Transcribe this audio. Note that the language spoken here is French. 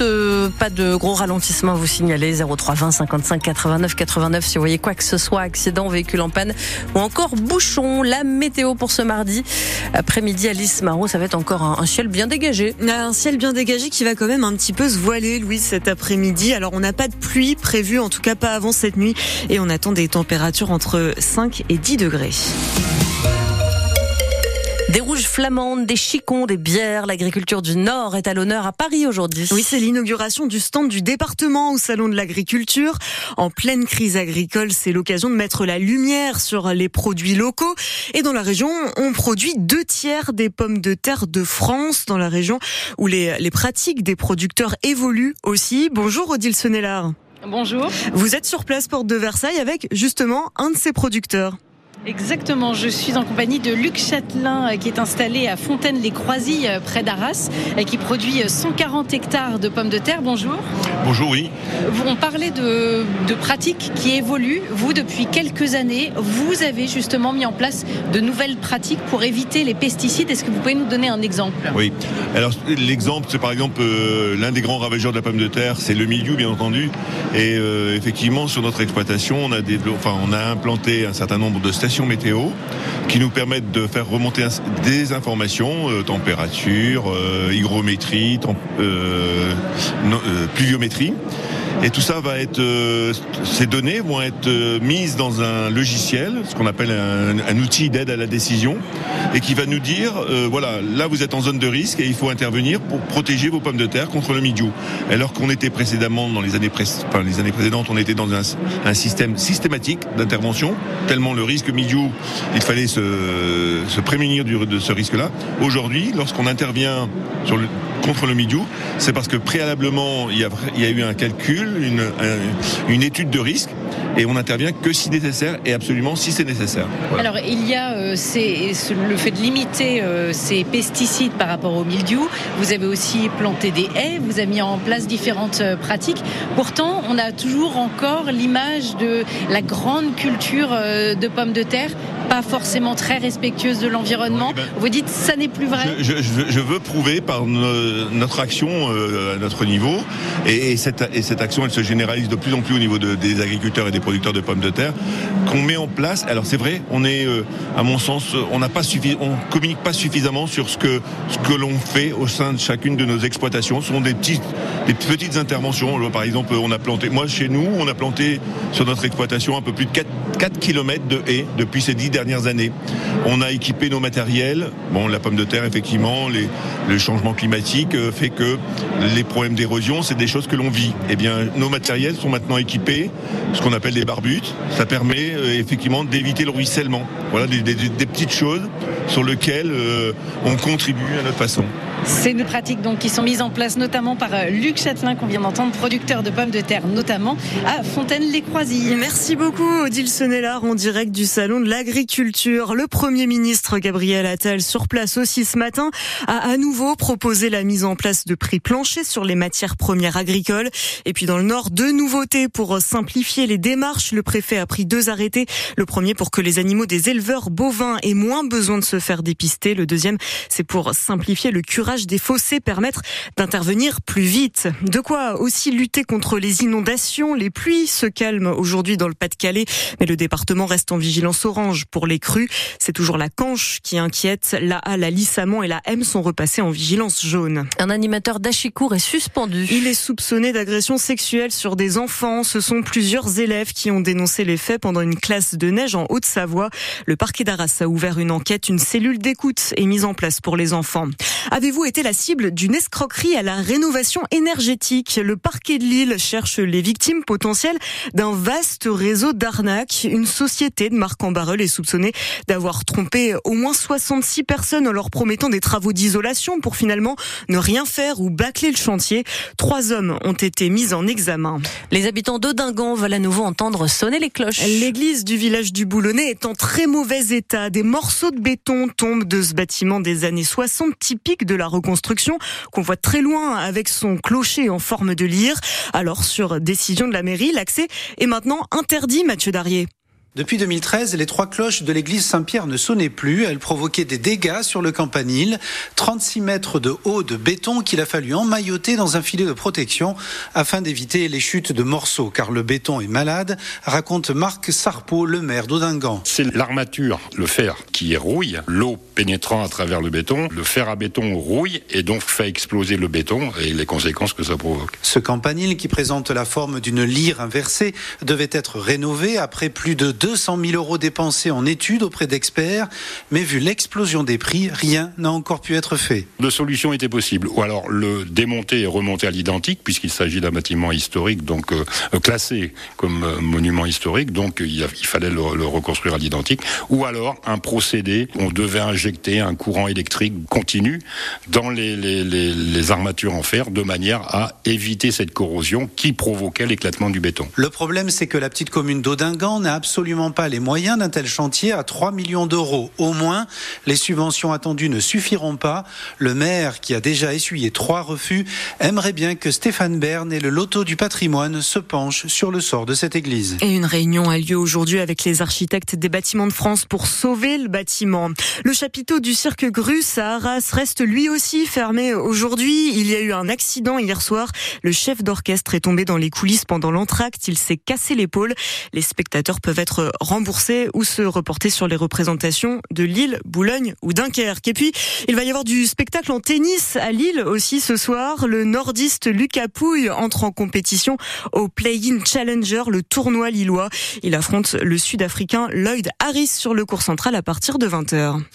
euh, pas de gros ralentissement à vous signaler. 03 20 55 89 89 si vous voyez quoi que ce soit, accident, véhicule en panne ou encore bouchon. La météo pour ce mardi après-midi, Alice Marot, ça va être encore un, ciel bien dégagé. Un ciel bien dégagé qui va quand même un petit peu se voiler, Louise, cet après-midi. Alors on n'a pas de pluie prévue, en tout cas pas avant cette nuit, et on attend des températures entre 5 et 10 degrés. Des rouges flamandes, des chicons, des bières. L'agriculture du Nord est à l'honneur à Paris aujourd'hui. Oui, c'est l'inauguration du stand du département au Salon de l'agriculture. En pleine crise agricole, c'est l'occasion de mettre la lumière sur les produits locaux. Et dans la région, on produit deux tiers des pommes de terre de France, dans la région où les, les pratiques des producteurs évoluent aussi. Bonjour Odile Sonnellard. Bonjour. Vous êtes sur place Porte de Versailles avec justement un de ces producteurs. Exactement, je suis en compagnie de Luc Châtelain euh, qui est installé à Fontaine-les-Croisilles euh, près d'Arras et qui produit 140 euh, hectares de pommes de terre. Bonjour. Bonjour, oui. On parlait de, de pratiques qui évoluent. Vous, depuis quelques années, vous avez justement mis en place de nouvelles pratiques pour éviter les pesticides. Est-ce que vous pouvez nous donner un exemple? Oui. Alors l'exemple, c'est par exemple l'un des grands ravageurs de la pomme de terre, c'est le milieu, bien entendu. Et effectivement, sur notre exploitation, on a, enfin, on a implanté un certain nombre de stations météo qui nous permettent de faire remonter des informations, euh, température, euh, hygrométrie, euh, pluviométrie. Et tout ça va être, euh, ces données vont être euh, mises dans un logiciel, ce qu'on appelle un, outil d'aide à la décision, et qui va nous dire, euh, voilà, là vous êtes en zone de risque et il faut intervenir pour protéger vos pommes de terre contre le mildiou. Alors qu'on était précédemment dans les années, enfin, les années précédentes, on était dans un, système systématique d'intervention, tellement le risque il fallait se, prémunir de ce risque-là. Aujourd'hui, lorsqu'on intervient contre le mildiou, c'est parce que préalablement il y a, eu un calcul une, étude de risque et on n'intervient que si nécessaire et absolument si c'est nécessaire. Alors il y a euh, le fait de limiter euh, ces pesticides par rapport au mildiou. Vous avez aussi planté des haies, vous avez mis en place différentes euh, pratiques. Pourtant, on a toujours encore l'image de la grande culture de pommes de terre pas forcément très respectueuse de l'environnement. Ben, vous dites ça n'est plus vrai je, veux prouver par notre action à notre niveau, et, cette, et, cette, action elle se généralise de plus en plus au niveau des agriculteurs et des producteurs de pommes de terre, qu'on met en place. Alors c'est vrai, on est, euh, à mon sens, on n'a pas suffi, on communique pas suffisamment sur ce que ce que l'on fait au sein de chacune de nos exploitations. Ce sont des petites, des petites interventions. Par exemple, on a planté, moi chez nous, on a planté sur notre exploitation un peu plus de 4, 4 km de haies depuis ces dix dernières années. On a équipé nos matériels. La pomme de terre, effectivement, les, le changement climatique euh, fait que les problèmes d'érosion, c'est des choses que l'on vit. Eh bien, nos matériels sont maintenant équipés, ce qu'on appelle des barbutes. Ça permet euh, effectivement d'éviter le ruissellement. Voilà des, petites choses sur lesquelles euh, on contribue à notre façon. C'est une pratique donc qui sont mises en place notamment par euh, Luc Châtelain qu'on vient d'entendre, producteur de pommes de terre notamment à Fontaine-les-Croisilles. Merci beaucoup Odile Sonnellard en direct du salon de l'agriculture. Le Premier ministre Gabriel Attal sur place aussi ce matin a à nouveau proposé la mise en place de prix planchers sur les matières premières agricoles. Et puis dans le Nord, deux nouveautés pour simplifier les démarches. Le préfet a pris deux arrêtés. Le premier pour que les animaux des éleveurs bovins aient moins besoin de se faire dépister. Le deuxième, c'est pour simplifier le curage des fossés permettre d'intervenir plus vite. De quoi aussi lutter contre les inondations. Les pluies se calment aujourd'hui dans le Pas-de-Calais, mais le département reste en vigilance orange pour les crues. C'est toujours la Canche qui inquiète. La A, la Lissamont et la M sont repassés en vigilance jaune. Un animateur d'Achicourt est suspendu. Il est soupçonné d'agression sexuelle sur des enfants. Ce sont plusieurs élèves qui ont dénoncé les faits pendant une classe de neige en Haute-Savoie. Le parquet d'Arras a ouvert une enquête. Une cellule d'écoute est mise en place pour les enfants. Avez-vous était la cible d'une escroquerie à la rénovation énergétique. Le parquet de Lille cherche les victimes potentielles d'un vaste réseau d'arnaques. Une société de marc en est soupçonnée d'avoir trompé au moins 66 personnes en leur promettant des travaux d'isolation pour finalement ne rien faire ou bâcler le chantier. Trois hommes ont été mis en examen. Les habitants d'Odingan veulent à nouveau entendre sonner les cloches. L'église du village du Boulonnais est en très mauvais état. Des morceaux de béton tombent de ce bâtiment des années 60 typique de la reconstruction qu'on voit très loin avec son clocher en forme de lyre. Alors, sur décision de la mairie, l'accès est maintenant interdit, Mathieu Darrier. Depuis 2013, les trois cloches de l'église Saint-Pierre ne sonnaient plus. Elles provoquaient des dégâts sur le campanile. 36 mètres de haut de béton qu'il a fallu emmailloter dans un filet de protection afin d'éviter les chutes de morceaux, car le béton est malade, raconte Marc Sarpo, le maire d'Odingan. C'est l'armature, le fer, qui rouille, l'eau pénétrant à travers le béton. Le fer à béton rouille et donc fait exploser le béton et les conséquences que ça provoque. Ce campanile, qui présente la forme d'une lyre inversée, devait être rénové après plus de 200 000 euros dépensés en études auprès d'experts, mais vu l'explosion des prix, rien n'a encore pu être fait. Deux solutions étaient possibles, ou alors le démonter et remonter à l'identique, puisqu'il s'agit d'un bâtiment historique, donc euh, classé comme euh, monument historique, donc il, il fallait le, le, reconstruire à l'identique, ou alors un procédé, on devait injecter un courant électrique continu dans les, les, les, les armatures en fer, de manière à éviter cette corrosion qui provoquait l'éclatement du béton. Le problème, c'est que la petite commune d'Odingan n'a absolument pas les moyens d'un tel chantier à 3 millions d'euros. Au moins, les subventions attendues ne suffiront pas. Le maire, qui a déjà essuyé trois refus, aimerait bien que Stéphane Bern et le loto du patrimoine se penchent sur le sort de cette église. Et une réunion a lieu aujourd'hui avec les architectes des bâtiments de France pour sauver le bâtiment. Le chapiteau du cirque Grus à Arras reste lui aussi fermé aujourd'hui. Il y a eu un accident hier soir. Le chef d'orchestre est tombé dans les coulisses pendant l'entracte. Il s'est cassé l'épaule. Les spectateurs peuvent être rembourser ou se reporter sur les représentations de Lille, Boulogne ou Dunkerque. Et puis, il va y avoir du spectacle en tennis à Lille aussi ce soir. Le nordiste Lucas Pouille entre en compétition au Play-in Challenger, le tournoi lillois. Il affronte le sud-africain Lloyd Harris sur le cours central à partir de 20h.